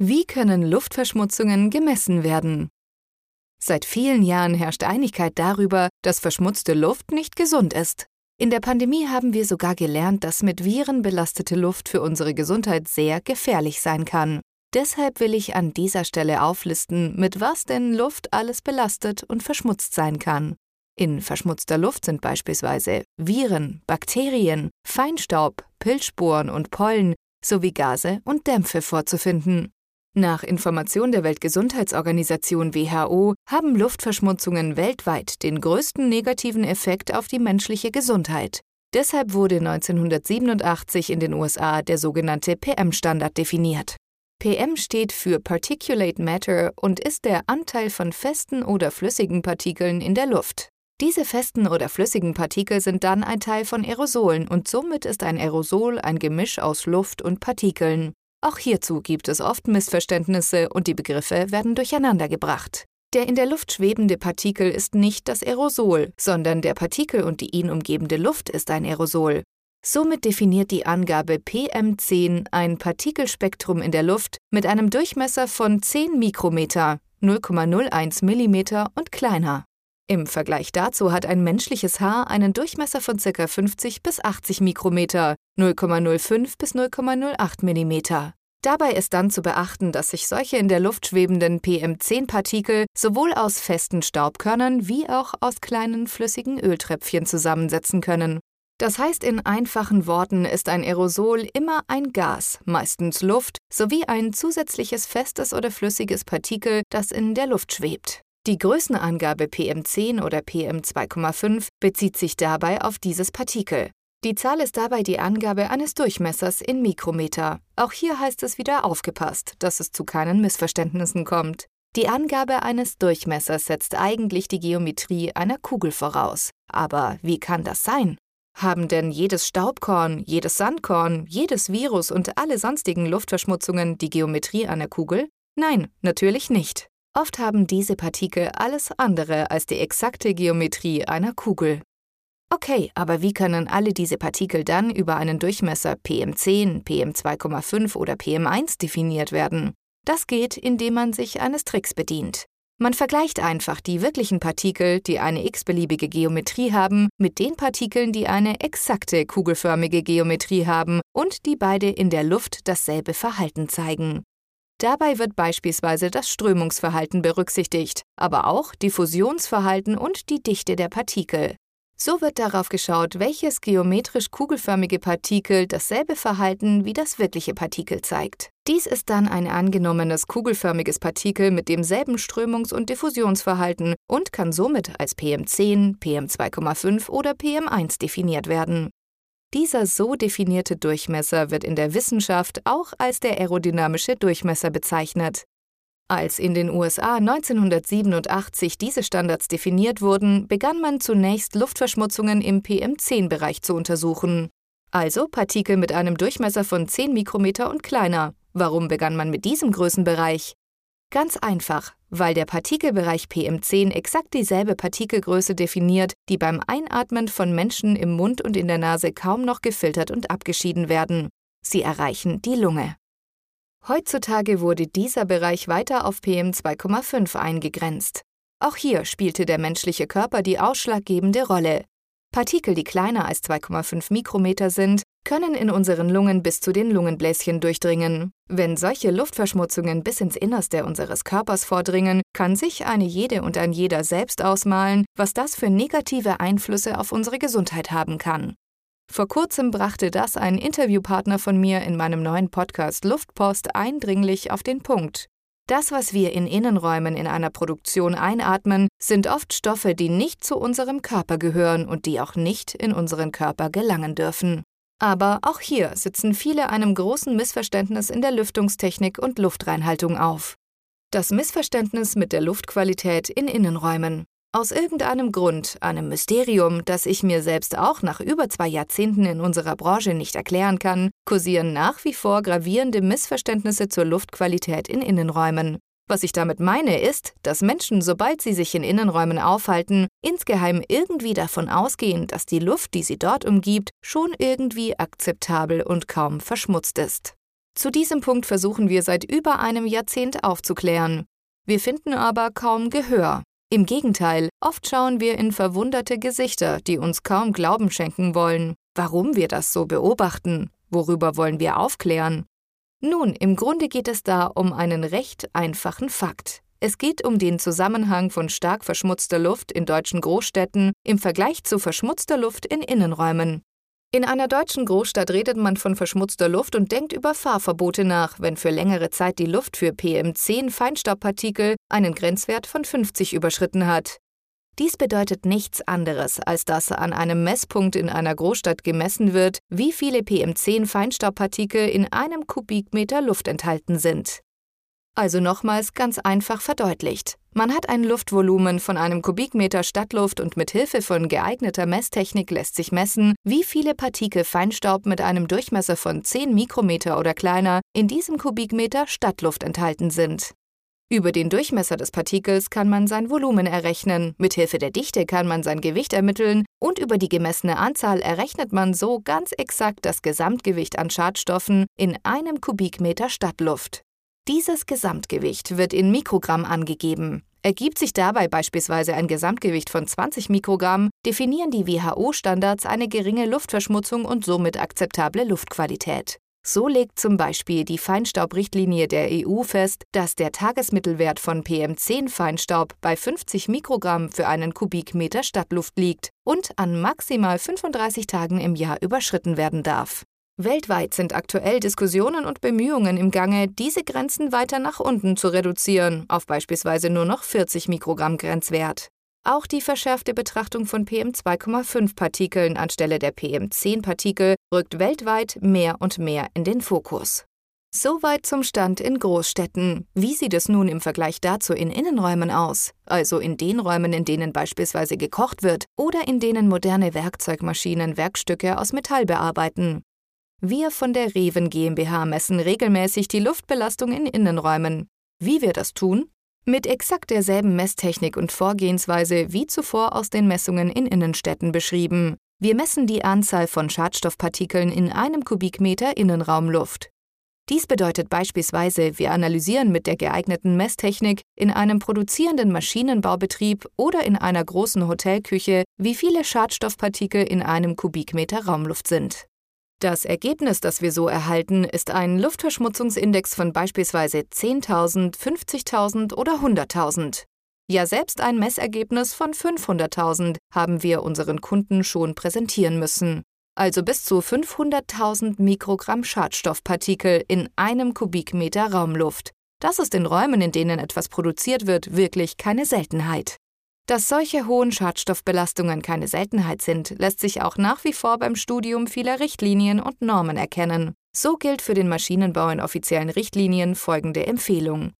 Wie können Luftverschmutzungen gemessen werden? Seit vielen Jahren herrscht Einigkeit darüber, dass verschmutzte Luft nicht gesund ist. In der Pandemie haben wir sogar gelernt, dass mit Viren belastete Luft für unsere Gesundheit sehr gefährlich sein kann. Deshalb will ich an dieser Stelle auflisten, mit was denn Luft alles belastet und verschmutzt sein kann. In verschmutzter Luft sind beispielsweise Viren, Bakterien, Feinstaub, Pilzsporen und Pollen sowie Gase und Dämpfe vorzufinden. Nach Information der Weltgesundheitsorganisation WHO haben Luftverschmutzungen weltweit den größten negativen Effekt auf die menschliche Gesundheit. Deshalb wurde 1987 in den USA der sogenannte PM-Standard definiert. PM steht für Particulate Matter und ist der Anteil von festen oder flüssigen Partikeln in der Luft. Diese festen oder flüssigen Partikel sind dann ein Teil von Aerosolen und somit ist ein Aerosol ein Gemisch aus Luft und Partikeln. Auch hierzu gibt es oft Missverständnisse und die Begriffe werden durcheinandergebracht. Der in der Luft schwebende Partikel ist nicht das Aerosol, sondern der Partikel und die ihn umgebende Luft ist ein Aerosol. Somit definiert die Angabe PM10 ein Partikelspektrum in der Luft mit einem Durchmesser von 10 Mikrometer, 0,01 mm und kleiner. Im Vergleich dazu hat ein menschliches Haar einen Durchmesser von ca. 50 bis 80 Mikrometer, 0,05 bis 0,08 mm. Dabei ist dann zu beachten, dass sich solche in der Luft schwebenden PM10-Partikel sowohl aus festen Staubkörnern wie auch aus kleinen flüssigen Öltröpfchen zusammensetzen können. Das heißt in einfachen Worten ist ein Aerosol immer ein Gas, meistens Luft, sowie ein zusätzliches festes oder flüssiges Partikel, das in der Luft schwebt. Die Größenangabe PM10 oder PM2,5 bezieht sich dabei auf dieses Partikel. Die Zahl ist dabei die Angabe eines Durchmessers in Mikrometer. Auch hier heißt es wieder aufgepasst, dass es zu keinen Missverständnissen kommt. Die Angabe eines Durchmessers setzt eigentlich die Geometrie einer Kugel voraus. Aber wie kann das sein? Haben denn jedes Staubkorn, jedes Sandkorn, jedes Virus und alle sonstigen Luftverschmutzungen die Geometrie einer Kugel? Nein, natürlich nicht. Oft haben diese Partikel alles andere als die exakte Geometrie einer Kugel. Okay, aber wie können alle diese Partikel dann über einen Durchmesser PM10, PM2,5 oder PM1 definiert werden? Das geht, indem man sich eines Tricks bedient. Man vergleicht einfach die wirklichen Partikel, die eine x-beliebige Geometrie haben, mit den Partikeln, die eine exakte kugelförmige Geometrie haben und die beide in der Luft dasselbe Verhalten zeigen. Dabei wird beispielsweise das Strömungsverhalten berücksichtigt, aber auch Diffusionsverhalten und die Dichte der Partikel. So wird darauf geschaut, welches geometrisch kugelförmige Partikel dasselbe Verhalten wie das wirkliche Partikel zeigt. Dies ist dann ein angenommenes kugelförmiges Partikel mit demselben Strömungs- und Diffusionsverhalten und kann somit als PM10, PM2,5 oder PM1 definiert werden. Dieser so definierte Durchmesser wird in der Wissenschaft auch als der aerodynamische Durchmesser bezeichnet. Als in den USA 1987 diese Standards definiert wurden, begann man zunächst Luftverschmutzungen im PM10-Bereich zu untersuchen. Also Partikel mit einem Durchmesser von 10 Mikrometer und kleiner. Warum begann man mit diesem Größenbereich? Ganz einfach, weil der Partikelbereich PM10 exakt dieselbe Partikelgröße definiert, die beim Einatmen von Menschen im Mund und in der Nase kaum noch gefiltert und abgeschieden werden. Sie erreichen die Lunge. Heutzutage wurde dieser Bereich weiter auf PM2,5 eingegrenzt. Auch hier spielte der menschliche Körper die ausschlaggebende Rolle. Partikel, die kleiner als 2,5 Mikrometer sind, können in unseren Lungen bis zu den Lungenbläschen durchdringen. Wenn solche Luftverschmutzungen bis ins Innerste unseres Körpers vordringen, kann sich eine jede und ein jeder selbst ausmalen, was das für negative Einflüsse auf unsere Gesundheit haben kann. Vor kurzem brachte das ein Interviewpartner von mir in meinem neuen Podcast Luftpost eindringlich auf den Punkt. Das, was wir in Innenräumen in einer Produktion einatmen, sind oft Stoffe, die nicht zu unserem Körper gehören und die auch nicht in unseren Körper gelangen dürfen. Aber auch hier sitzen viele einem großen Missverständnis in der Lüftungstechnik und Luftreinhaltung auf. Das Missverständnis mit der Luftqualität in Innenräumen. Aus irgendeinem Grund, einem Mysterium, das ich mir selbst auch nach über zwei Jahrzehnten in unserer Branche nicht erklären kann, kursieren nach wie vor gravierende Missverständnisse zur Luftqualität in Innenräumen. Was ich damit meine, ist, dass Menschen, sobald sie sich in Innenräumen aufhalten, insgeheim irgendwie davon ausgehen, dass die Luft, die sie dort umgibt, schon irgendwie akzeptabel und kaum verschmutzt ist. Zu diesem Punkt versuchen wir seit über einem Jahrzehnt aufzuklären. Wir finden aber kaum Gehör. Im Gegenteil, oft schauen wir in verwunderte Gesichter, die uns kaum Glauben schenken wollen. Warum wir das so beobachten? Worüber wollen wir aufklären? Nun, im Grunde geht es da um einen recht einfachen Fakt. Es geht um den Zusammenhang von stark verschmutzter Luft in deutschen Großstädten im Vergleich zu verschmutzter Luft in Innenräumen. In einer deutschen Großstadt redet man von verschmutzter Luft und denkt über Fahrverbote nach, wenn für längere Zeit die Luft für PM10 Feinstaubpartikel einen Grenzwert von 50 überschritten hat. Dies bedeutet nichts anderes, als dass an einem Messpunkt in einer Großstadt gemessen wird, wie viele PM10 Feinstaubpartikel in einem Kubikmeter Luft enthalten sind. Also nochmals ganz einfach verdeutlicht. Man hat ein Luftvolumen von einem Kubikmeter Stadtluft und mit Hilfe von geeigneter Messtechnik lässt sich messen, wie viele Partikel Feinstaub mit einem Durchmesser von 10 Mikrometer oder kleiner in diesem Kubikmeter Stadtluft enthalten sind. Über den Durchmesser des Partikels kann man sein Volumen errechnen, mit Hilfe der Dichte kann man sein Gewicht ermitteln und über die gemessene Anzahl errechnet man so ganz exakt das Gesamtgewicht an Schadstoffen in einem Kubikmeter Stadtluft. Dieses Gesamtgewicht wird in Mikrogramm angegeben. Ergibt sich dabei beispielsweise ein Gesamtgewicht von 20 Mikrogramm, definieren die WHO-Standards eine geringe Luftverschmutzung und somit akzeptable Luftqualität. So legt zum Beispiel die Feinstaubrichtlinie der EU fest, dass der Tagesmittelwert von PM10-Feinstaub bei 50 Mikrogramm für einen Kubikmeter Stadtluft liegt und an maximal 35 Tagen im Jahr überschritten werden darf. Weltweit sind aktuell Diskussionen und Bemühungen im Gange, diese Grenzen weiter nach unten zu reduzieren, auf beispielsweise nur noch 40 Mikrogramm Grenzwert. Auch die verschärfte Betrachtung von PM2,5-Partikeln anstelle der PM10-Partikel rückt weltweit mehr und mehr in den Fokus. Soweit zum Stand in Großstädten. Wie sieht es nun im Vergleich dazu in Innenräumen aus? Also in den Räumen, in denen beispielsweise gekocht wird oder in denen moderne Werkzeugmaschinen Werkstücke aus Metall bearbeiten. Wir von der Reven GmbH messen regelmäßig die Luftbelastung in Innenräumen. Wie wir das tun? Mit exakt derselben Messtechnik und Vorgehensweise wie zuvor aus den Messungen in Innenstädten beschrieben. Wir messen die Anzahl von Schadstoffpartikeln in einem Kubikmeter Innenraumluft. Dies bedeutet beispielsweise, wir analysieren mit der geeigneten Messtechnik in einem produzierenden Maschinenbaubetrieb oder in einer großen Hotelküche, wie viele Schadstoffpartikel in einem Kubikmeter Raumluft sind. Das Ergebnis, das wir so erhalten, ist ein Luftverschmutzungsindex von beispielsweise 10.000, 50.000 oder 100.000. Ja, selbst ein Messergebnis von 500.000 haben wir unseren Kunden schon präsentieren müssen. Also bis zu 500.000 Mikrogramm Schadstoffpartikel in einem Kubikmeter Raumluft. Das ist in Räumen, in denen etwas produziert wird, wirklich keine Seltenheit. Dass solche hohen Schadstoffbelastungen keine Seltenheit sind, lässt sich auch nach wie vor beim Studium vieler Richtlinien und Normen erkennen. So gilt für den Maschinenbau in offiziellen Richtlinien folgende Empfehlung.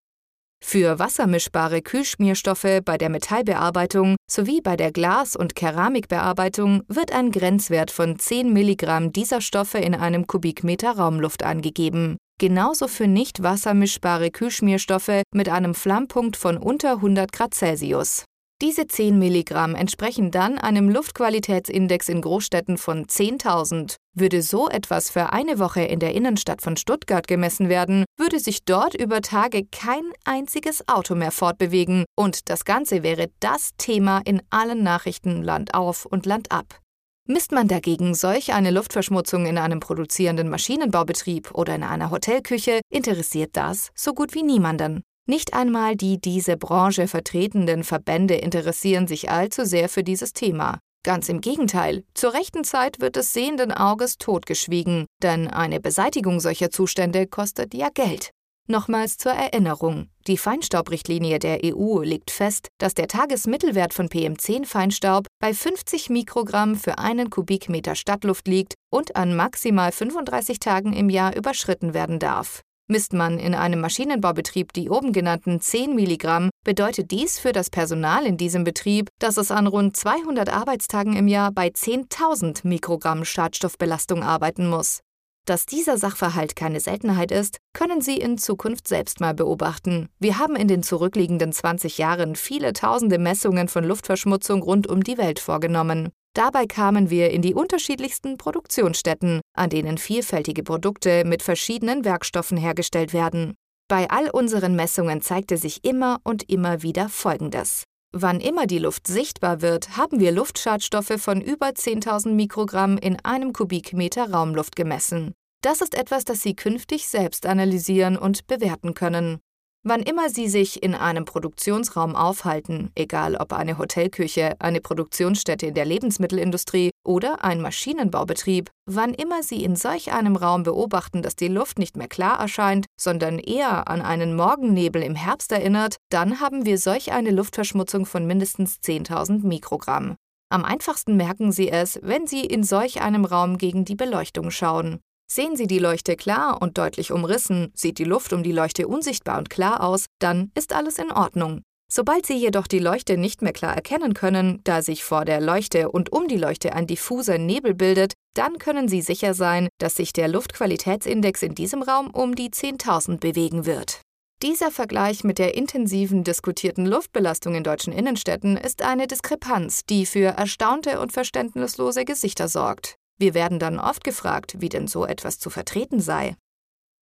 Für wassermischbare Kühlschmierstoffe bei der Metallbearbeitung sowie bei der Glas- und Keramikbearbeitung wird ein Grenzwert von 10 Milligramm dieser Stoffe in einem Kubikmeter Raumluft angegeben. Genauso für nicht wassermischbare Kühlschmierstoffe mit einem Flammpunkt von unter 100 Grad Celsius. Diese 10 Milligramm entsprechen dann einem Luftqualitätsindex in Großstädten von 10.000. Würde so etwas für eine Woche in der Innenstadt von Stuttgart gemessen werden, würde sich dort über Tage kein einziges Auto mehr fortbewegen und das Ganze wäre das Thema in allen Nachrichten Land auf und Land ab. Misst man dagegen solch eine Luftverschmutzung in einem produzierenden Maschinenbaubetrieb oder in einer Hotelküche, interessiert das so gut wie niemanden. Nicht einmal die diese Branche vertretenden Verbände interessieren sich allzu sehr für dieses Thema. Ganz im Gegenteil, zur rechten Zeit wird des sehenden Auges totgeschwiegen, denn eine Beseitigung solcher Zustände kostet ja Geld. Nochmals zur Erinnerung. Die Feinstaubrichtlinie der EU legt fest, dass der Tagesmittelwert von PM10-Feinstaub bei 50 Mikrogramm für einen Kubikmeter Stadtluft liegt und an maximal 35 Tagen im Jahr überschritten werden darf. Misst man in einem Maschinenbaubetrieb die oben genannten 10 Milligramm, bedeutet dies für das Personal in diesem Betrieb, dass es an rund 200 Arbeitstagen im Jahr bei 10.000 Mikrogramm Schadstoffbelastung arbeiten muss. Dass dieser Sachverhalt keine Seltenheit ist, können Sie in Zukunft selbst mal beobachten. Wir haben in den zurückliegenden 20 Jahren viele tausende Messungen von Luftverschmutzung rund um die Welt vorgenommen. Dabei kamen wir in die unterschiedlichsten Produktionsstätten, an denen vielfältige Produkte mit verschiedenen Werkstoffen hergestellt werden. Bei all unseren Messungen zeigte sich immer und immer wieder Folgendes. Wann immer die Luft sichtbar wird, haben wir Luftschadstoffe von über 10.000 Mikrogramm in einem Kubikmeter Raumluft gemessen. Das ist etwas, das Sie künftig selbst analysieren und bewerten können. Wann immer Sie sich in einem Produktionsraum aufhalten, egal ob eine Hotelküche, eine Produktionsstätte in der Lebensmittelindustrie oder ein Maschinenbaubetrieb, wann immer Sie in solch einem Raum beobachten, dass die Luft nicht mehr klar erscheint, sondern eher an einen Morgennebel im Herbst erinnert, dann haben wir solch eine Luftverschmutzung von mindestens 10.000 Mikrogramm. Am einfachsten merken Sie es, wenn Sie in solch einem Raum gegen die Beleuchtung schauen. Sehen Sie die Leuchte klar und deutlich umrissen, sieht die Luft um die Leuchte unsichtbar und klar aus, dann ist alles in Ordnung. Sobald Sie jedoch die Leuchte nicht mehr klar erkennen können, da sich vor der Leuchte und um die Leuchte ein diffuser Nebel bildet, dann können Sie sicher sein, dass sich der Luftqualitätsindex in diesem Raum um die 10.000 bewegen wird. Dieser Vergleich mit der intensiven diskutierten Luftbelastung in deutschen Innenstädten ist eine Diskrepanz, die für erstaunte und verständnislose Gesichter sorgt. Wir werden dann oft gefragt, wie denn so etwas zu vertreten sei.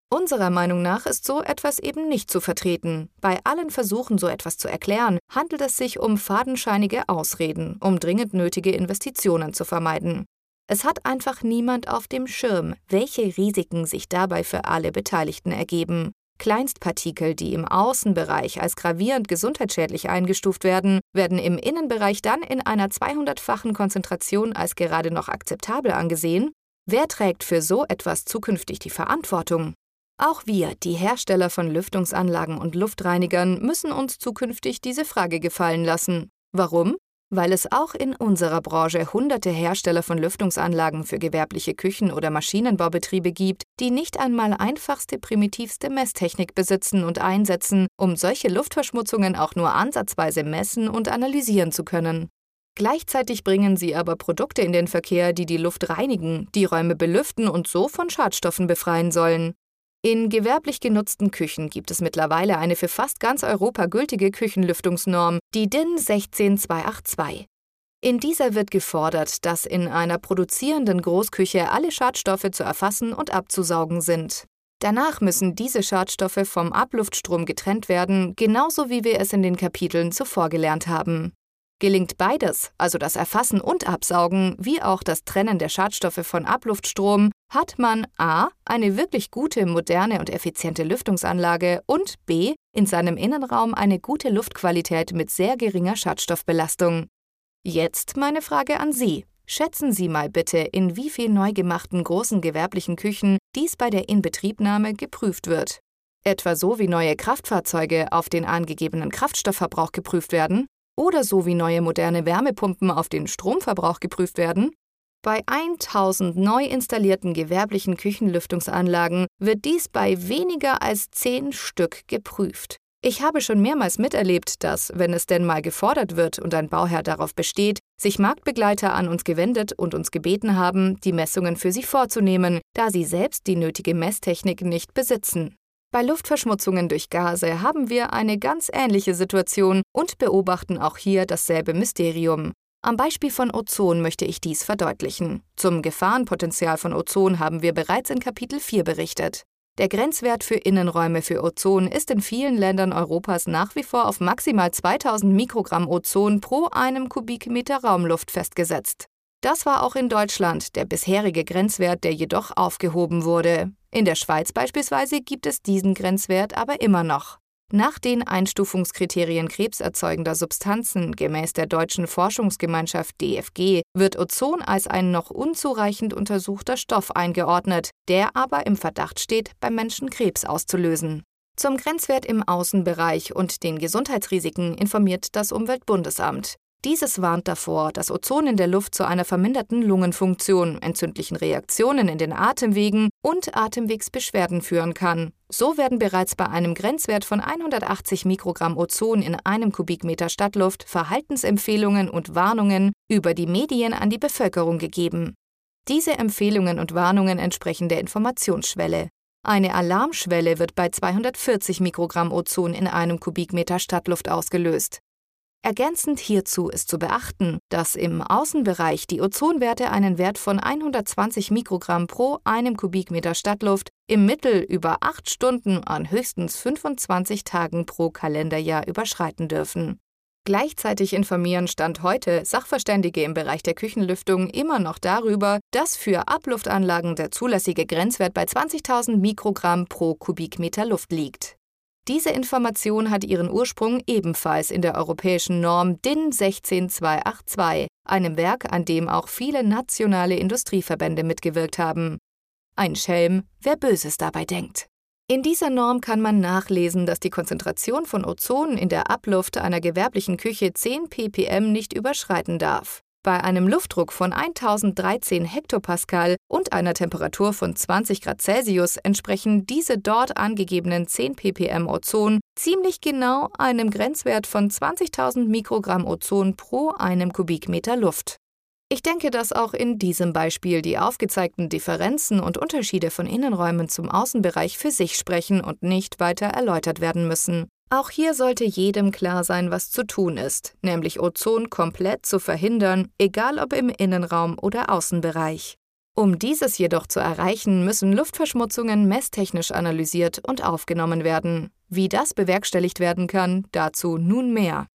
Unserer Meinung nach ist so etwas eben nicht zu vertreten. Bei allen Versuchen, so etwas zu erklären, handelt es sich um fadenscheinige Ausreden, um dringend nötige Investitionen zu vermeiden. Es hat einfach niemand auf dem Schirm, welche Risiken sich dabei für alle Beteiligten ergeben. Kleinstpartikel, die im Außenbereich als gravierend gesundheitsschädlich eingestuft werden, werden im Innenbereich dann in einer 200-fachen Konzentration als gerade noch akzeptabel angesehen. Wer trägt für so etwas zukünftig die Verantwortung? Auch wir, die Hersteller von Lüftungsanlagen und Luftreinigern, müssen uns zukünftig diese Frage gefallen lassen. Warum? Weil es auch in unserer Branche hunderte Hersteller von Lüftungsanlagen für gewerbliche Küchen- oder Maschinenbaubetriebe gibt, die nicht einmal einfachste, primitivste Messtechnik besitzen und einsetzen, um solche Luftverschmutzungen auch nur ansatzweise messen und analysieren zu können. Gleichzeitig bringen sie aber Produkte in den Verkehr, die die Luft reinigen, die Räume belüften und so von Schadstoffen befreien sollen. In gewerblich genutzten Küchen gibt es mittlerweile eine für fast ganz Europa gültige Küchenlüftungsnorm, die DIN 16282. In dieser wird gefordert, dass in einer produzierenden Großküche alle Schadstoffe zu erfassen und abzusaugen sind. Danach müssen diese Schadstoffe vom Abluftstrom getrennt werden, genauso wie wir es in den Kapiteln zuvor gelernt haben. Gelingt beides, also das Erfassen und Absaugen, wie auch das Trennen der Schadstoffe von Abluftstrom, hat man a. eine wirklich gute, moderne und effiziente Lüftungsanlage und b. in seinem Innenraum eine gute Luftqualität mit sehr geringer Schadstoffbelastung. Jetzt meine Frage an Sie. Schätzen Sie mal bitte, in wie viel neu gemachten großen gewerblichen Küchen dies bei der Inbetriebnahme geprüft wird. Etwa so wie neue Kraftfahrzeuge auf den angegebenen Kraftstoffverbrauch geprüft werden? Oder so wie neue moderne Wärmepumpen auf den Stromverbrauch geprüft werden? Bei 1000 neu installierten gewerblichen Küchenlüftungsanlagen wird dies bei weniger als 10 Stück geprüft. Ich habe schon mehrmals miterlebt, dass, wenn es denn mal gefordert wird und ein Bauherr darauf besteht, sich Marktbegleiter an uns gewendet und uns gebeten haben, die Messungen für sie vorzunehmen, da sie selbst die nötige Messtechnik nicht besitzen. Bei Luftverschmutzungen durch Gase haben wir eine ganz ähnliche Situation und beobachten auch hier dasselbe Mysterium. Am Beispiel von Ozon möchte ich dies verdeutlichen. Zum Gefahrenpotenzial von Ozon haben wir bereits in Kapitel 4 berichtet. Der Grenzwert für Innenräume für Ozon ist in vielen Ländern Europas nach wie vor auf maximal 2000 Mikrogramm Ozon pro einem Kubikmeter Raumluft festgesetzt. Das war auch in Deutschland der bisherige Grenzwert, der jedoch aufgehoben wurde. In der Schweiz beispielsweise gibt es diesen Grenzwert aber immer noch. Nach den Einstufungskriterien krebserzeugender Substanzen gemäß der Deutschen Forschungsgemeinschaft DFG wird Ozon als ein noch unzureichend untersuchter Stoff eingeordnet, der aber im Verdacht steht, beim Menschen Krebs auszulösen. Zum Grenzwert im Außenbereich und den Gesundheitsrisiken informiert das Umweltbundesamt. Dieses warnt davor, dass Ozon in der Luft zu einer verminderten Lungenfunktion, entzündlichen Reaktionen in den Atemwegen und Atemwegsbeschwerden führen kann. So werden bereits bei einem Grenzwert von 180 Mikrogramm Ozon in einem Kubikmeter Stadtluft Verhaltensempfehlungen und Warnungen über die Medien an die Bevölkerung gegeben. Diese Empfehlungen und Warnungen entsprechen der Informationsschwelle. Eine Alarmschwelle wird bei 240 Mikrogramm Ozon in einem Kubikmeter Stadtluft ausgelöst. Ergänzend hierzu ist zu beachten, dass im Außenbereich die Ozonwerte einen Wert von 120 Mikrogramm pro einem Kubikmeter Stadtluft im Mittel über acht Stunden an höchstens 25 Tagen pro Kalenderjahr überschreiten dürfen. Gleichzeitig informieren Stand heute Sachverständige im Bereich der Küchenlüftung immer noch darüber, dass für Abluftanlagen der zulässige Grenzwert bei 20.000 Mikrogramm pro Kubikmeter Luft liegt. Diese Information hat ihren Ursprung ebenfalls in der europäischen Norm DIN 16282, einem Werk, an dem auch viele nationale Industrieverbände mitgewirkt haben. Ein Schelm, wer Böses dabei denkt. In dieser Norm kann man nachlesen, dass die Konzentration von Ozon in der Abluft einer gewerblichen Küche 10 ppm nicht überschreiten darf. Bei einem Luftdruck von 1013 Hektopascal und einer Temperatur von 20 Grad Celsius entsprechen diese dort angegebenen 10 ppm Ozon ziemlich genau einem Grenzwert von 20.000 Mikrogramm Ozon pro einem Kubikmeter Luft. Ich denke, dass auch in diesem Beispiel die aufgezeigten Differenzen und Unterschiede von Innenräumen zum Außenbereich für sich sprechen und nicht weiter erläutert werden müssen. Auch hier sollte jedem klar sein, was zu tun ist, nämlich Ozon komplett zu verhindern, egal ob im Innenraum oder Außenbereich. Um dieses jedoch zu erreichen, müssen Luftverschmutzungen messtechnisch analysiert und aufgenommen werden. Wie das bewerkstelligt werden kann, dazu nun mehr.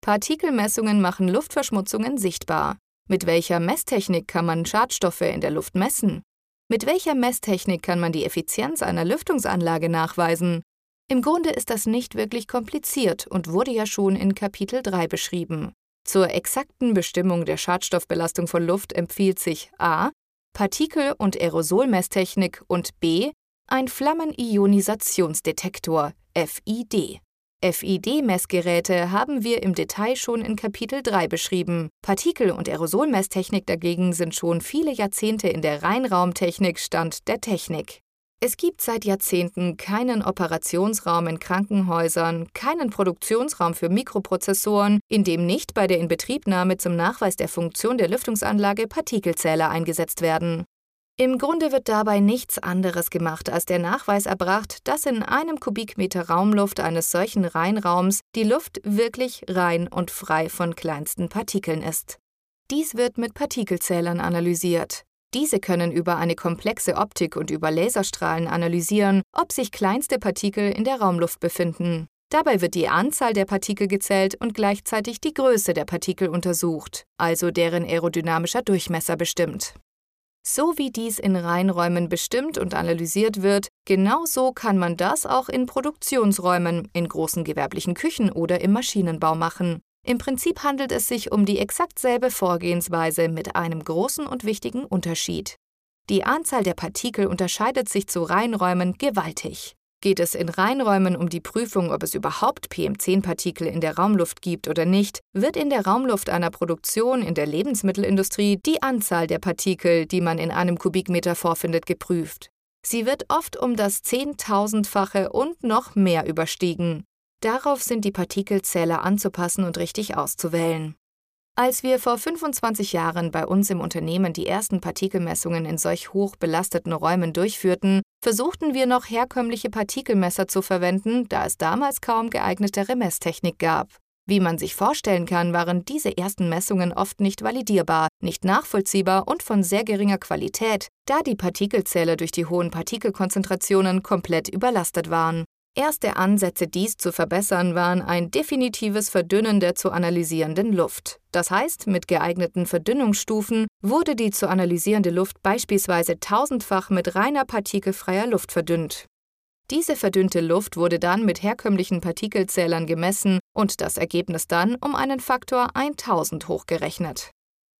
Partikelmessungen machen Luftverschmutzungen sichtbar. Mit welcher Messtechnik kann man Schadstoffe in der Luft messen? Mit welcher Messtechnik kann man die Effizienz einer Lüftungsanlage nachweisen? Im Grunde ist das nicht wirklich kompliziert und wurde ja schon in Kapitel 3 beschrieben. Zur exakten Bestimmung der Schadstoffbelastung von Luft empfiehlt sich a. Partikel- und Aerosolmesstechnik und b. ein Flammenionisationsdetektor FID. FID-Messgeräte haben wir im Detail schon in Kapitel 3 beschrieben. Partikel- und Aerosolmesstechnik dagegen sind schon viele Jahrzehnte in der Reinraumtechnik Stand der Technik. Es gibt seit Jahrzehnten keinen Operationsraum in Krankenhäusern, keinen Produktionsraum für Mikroprozessoren, in dem nicht bei der Inbetriebnahme zum Nachweis der Funktion der Lüftungsanlage Partikelzähler eingesetzt werden. Im Grunde wird dabei nichts anderes gemacht, als der Nachweis erbracht, dass in einem Kubikmeter Raumluft eines solchen Reinraums die Luft wirklich rein und frei von kleinsten Partikeln ist. Dies wird mit Partikelzählern analysiert. Diese können über eine komplexe Optik und über Laserstrahlen analysieren, ob sich kleinste Partikel in der Raumluft befinden. Dabei wird die Anzahl der Partikel gezählt und gleichzeitig die Größe der Partikel untersucht, also deren aerodynamischer Durchmesser bestimmt. So wie dies in Reinräumen bestimmt und analysiert wird, genauso kann man das auch in Produktionsräumen, in großen gewerblichen Küchen oder im Maschinenbau machen. Im Prinzip handelt es sich um die exakt selbe Vorgehensweise mit einem großen und wichtigen Unterschied. Die Anzahl der Partikel unterscheidet sich zu Reinräumen gewaltig. Geht es in Reinräumen um die Prüfung, ob es überhaupt PM10-Partikel in der Raumluft gibt oder nicht, wird in der Raumluft einer Produktion in der Lebensmittelindustrie die Anzahl der Partikel, die man in einem Kubikmeter vorfindet, geprüft. Sie wird oft um das Zehntausendfache und noch mehr überstiegen. Darauf sind die Partikelzähler anzupassen und richtig auszuwählen. Als wir vor 25 Jahren bei uns im Unternehmen die ersten Partikelmessungen in solch hoch belasteten Räumen durchführten, versuchten wir noch herkömmliche Partikelmesser zu verwenden, da es damals kaum geeignetere Messtechnik gab. Wie man sich vorstellen kann, waren diese ersten Messungen oft nicht validierbar, nicht nachvollziehbar und von sehr geringer Qualität, da die Partikelzähler durch die hohen Partikelkonzentrationen komplett überlastet waren. Erste Ansätze, dies zu verbessern, waren ein definitives Verdünnen der zu analysierenden Luft. Das heißt, mit geeigneten Verdünnungsstufen wurde die zu analysierende Luft beispielsweise tausendfach mit reiner partikelfreier Luft verdünnt. Diese verdünnte Luft wurde dann mit herkömmlichen Partikelzählern gemessen und das Ergebnis dann um einen Faktor 1000 hochgerechnet.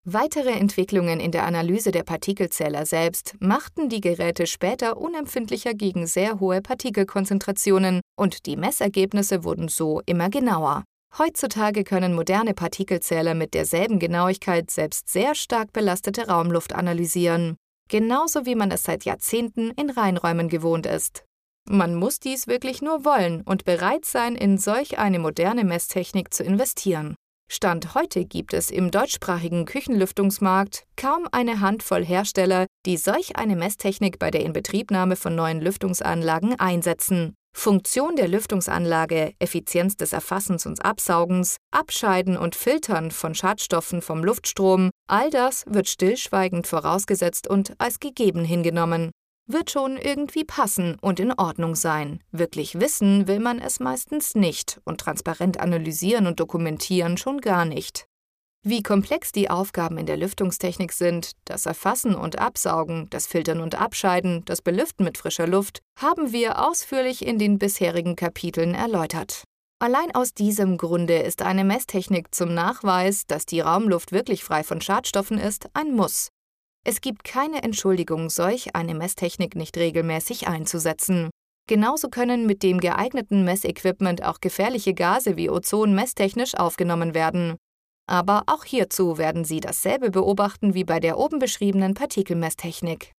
Weitere Entwicklungen in der Analyse der Partikelzähler selbst machten die Geräte später unempfindlicher gegen sehr hohe Partikelkonzentrationen und die Messergebnisse wurden so immer genauer. Heutzutage können moderne Partikelzähler mit derselben Genauigkeit selbst sehr stark belastete Raumluft analysieren, genauso wie man es seit Jahrzehnten in Reinräumen gewohnt ist. Man muss dies wirklich nur wollen und bereit sein, in solch eine moderne Messtechnik zu investieren. Stand heute gibt es im deutschsprachigen Küchenlüftungsmarkt kaum eine Handvoll Hersteller, die solch eine Messtechnik bei der Inbetriebnahme von neuen Lüftungsanlagen einsetzen. Funktion der Lüftungsanlage, Effizienz des Erfassens und Absaugens, Abscheiden und Filtern von Schadstoffen vom Luftstrom, all das wird stillschweigend vorausgesetzt und als gegeben hingenommen. Wird schon irgendwie passen und in Ordnung sein. Wirklich wissen will man es meistens nicht und transparent analysieren und dokumentieren schon gar nicht. Wie komplex die Aufgaben in der Lüftungstechnik sind, das Erfassen und Absaugen, das Filtern und Abscheiden, das Belüften mit frischer Luft, haben wir ausführlich in den bisherigen Kapiteln erläutert. Allein aus diesem Grunde ist eine Messtechnik zum Nachweis, dass die Raumluft wirklich frei von Schadstoffen ist, ein Muss. Es gibt keine Entschuldigung, solch eine Messtechnik nicht regelmäßig einzusetzen. Genauso können mit dem geeigneten Messequipment auch gefährliche Gase wie Ozon messtechnisch aufgenommen werden. Aber auch hierzu werden Sie dasselbe beobachten wie bei der oben beschriebenen Partikelmesstechnik.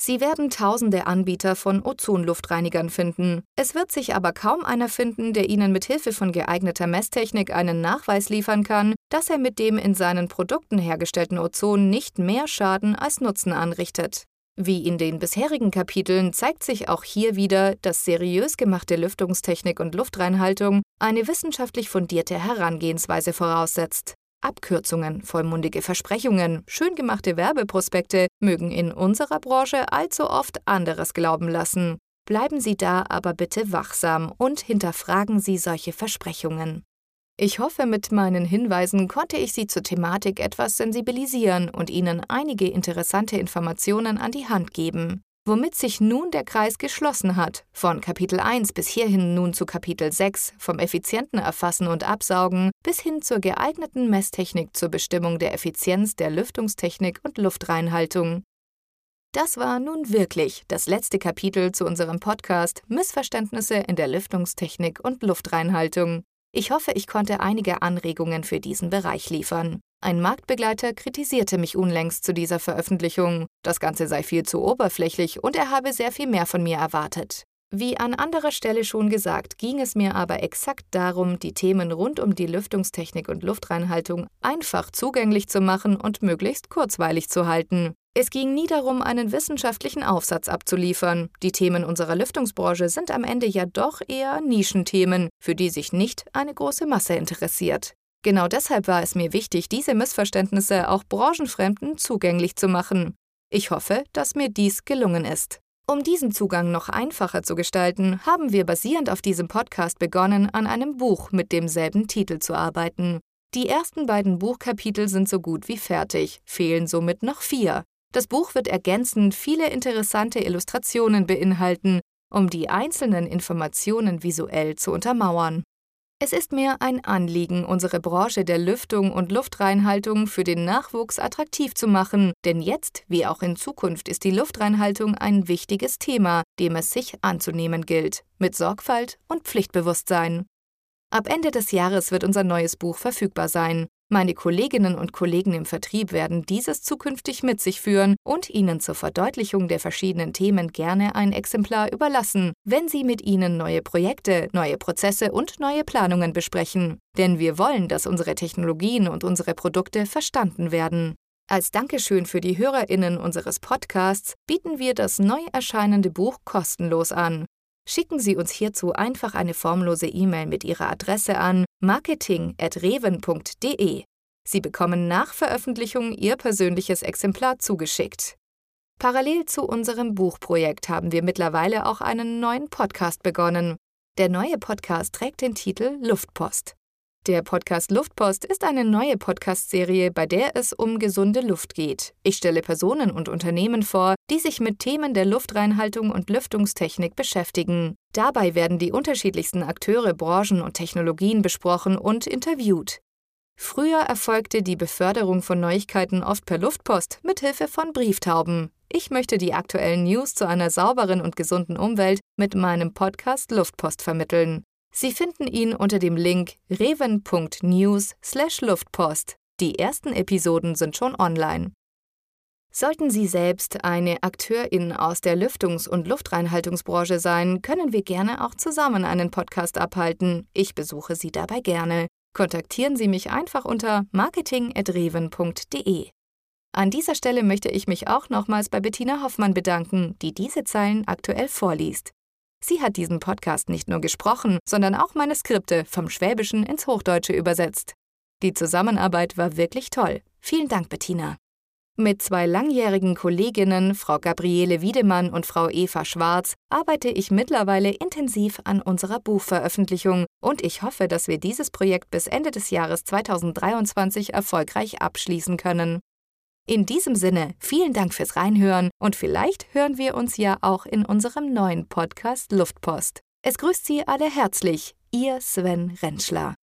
Sie werden tausende Anbieter von Ozonluftreinigern finden. Es wird sich aber kaum einer finden, der Ihnen mit Hilfe von geeigneter Messtechnik einen Nachweis liefern kann, dass er mit dem in seinen Produkten hergestellten Ozon nicht mehr Schaden als Nutzen anrichtet. Wie in den bisherigen Kapiteln zeigt sich auch hier wieder, dass seriös gemachte Lüftungstechnik und Luftreinhaltung eine wissenschaftlich fundierte Herangehensweise voraussetzt. Abkürzungen, vollmundige Versprechungen, schön gemachte Werbeprospekte mögen in unserer Branche allzu oft anderes glauben lassen. Bleiben Sie da aber bitte wachsam und hinterfragen Sie solche Versprechungen. Ich hoffe, mit meinen Hinweisen konnte ich Sie zur Thematik etwas sensibilisieren und Ihnen einige interessante Informationen an die Hand geben. Womit sich nun der Kreis geschlossen hat, von Kapitel 1 bis hierhin nun zu Kapitel 6, vom effizienten Erfassen und Absaugen bis hin zur geeigneten Messtechnik zur Bestimmung der Effizienz der Lüftungstechnik und Luftreinhaltung. Das war nun wirklich das letzte Kapitel zu unserem Podcast Missverständnisse in der Lüftungstechnik und Luftreinhaltung. Ich hoffe, ich konnte einige Anregungen für diesen Bereich liefern. Ein Marktbegleiter kritisierte mich unlängst zu dieser Veröffentlichung. Das Ganze sei viel zu oberflächlich und er habe sehr viel mehr von mir erwartet. Wie an anderer Stelle schon gesagt, ging es mir aber exakt darum, die Themen rund um die Lüftungstechnik und Luftreinhaltung einfach zugänglich zu machen und möglichst kurzweilig zu halten. Es ging nie darum, einen wissenschaftlichen Aufsatz abzuliefern. Die Themen unserer Lüftungsbranche sind am Ende ja doch eher Nischenthemen, für die sich nicht eine große Masse interessiert. Genau deshalb war es mir wichtig, diese Missverständnisse auch Branchenfremden zugänglich zu machen. Ich hoffe, dass mir dies gelungen ist. Um diesen Zugang noch einfacher zu gestalten, haben wir basierend auf diesem Podcast begonnen, an einem Buch mit demselben Titel zu arbeiten. Die ersten beiden Buchkapitel sind so gut wie fertig, fehlen somit noch vier. Das Buch wird ergänzend viele interessante Illustrationen beinhalten, um die einzelnen Informationen visuell zu untermauern. Es ist mir ein Anliegen, unsere Branche der Lüftung und Luftreinhaltung für den Nachwuchs attraktiv zu machen, denn jetzt wie auch in Zukunft ist die Luftreinhaltung ein wichtiges Thema, dem es sich anzunehmen gilt, mit Sorgfalt und Pflichtbewusstsein. Ab Ende des Jahres wird unser neues Buch verfügbar sein. Meine Kolleginnen und Kollegen im Vertrieb werden dieses zukünftig mit sich führen und Ihnen zur Verdeutlichung der verschiedenen Themen gerne ein Exemplar überlassen, wenn Sie mit Ihnen neue Projekte, neue Prozesse und neue Planungen besprechen. Denn wir wollen, dass unsere Technologien und unsere Produkte verstanden werden. Als Dankeschön für die Hörerinnen unseres Podcasts bieten wir das neu erscheinende Buch kostenlos an. Schicken Sie uns hierzu einfach eine formlose E-Mail mit Ihrer Adresse an marketing.reven.de. Sie bekommen nach Veröffentlichung Ihr persönliches Exemplar zugeschickt. Parallel zu unserem Buchprojekt haben wir mittlerweile auch einen neuen Podcast begonnen. Der neue Podcast trägt den Titel Luftpost. Der Podcast Luftpost ist eine neue Podcast-Serie, bei der es um gesunde Luft geht. Ich stelle Personen und Unternehmen vor, die sich mit Themen der Luftreinhaltung und Lüftungstechnik beschäftigen. Dabei werden die unterschiedlichsten Akteure, Branchen und Technologien besprochen und interviewt. Früher erfolgte die Beförderung von Neuigkeiten oft per Luftpost mit Hilfe von Brieftauben. Ich möchte die aktuellen News zu einer sauberen und gesunden Umwelt mit meinem Podcast Luftpost vermitteln. Sie finden ihn unter dem Link reven.news/luftpost. Die ersten Episoden sind schon online. Sollten Sie selbst eine Akteurin aus der Lüftungs- und Luftreinhaltungsbranche sein, können wir gerne auch zusammen einen Podcast abhalten. Ich besuche Sie dabei gerne. Kontaktieren Sie mich einfach unter marketing.reven.de. An dieser Stelle möchte ich mich auch nochmals bei Bettina Hoffmann bedanken, die diese Zeilen aktuell vorliest. Sie hat diesen Podcast nicht nur gesprochen, sondern auch meine Skripte vom Schwäbischen ins Hochdeutsche übersetzt. Die Zusammenarbeit war wirklich toll. Vielen Dank, Bettina. Mit zwei langjährigen Kolleginnen, Frau Gabriele Wiedemann und Frau Eva Schwarz, arbeite ich mittlerweile intensiv an unserer Buchveröffentlichung und ich hoffe, dass wir dieses Projekt bis Ende des Jahres 2023 erfolgreich abschließen können. In diesem Sinne, vielen Dank fürs Reinhören und vielleicht hören wir uns ja auch in unserem neuen Podcast Luftpost. Es grüßt Sie alle herzlich, Ihr Sven Rentschler.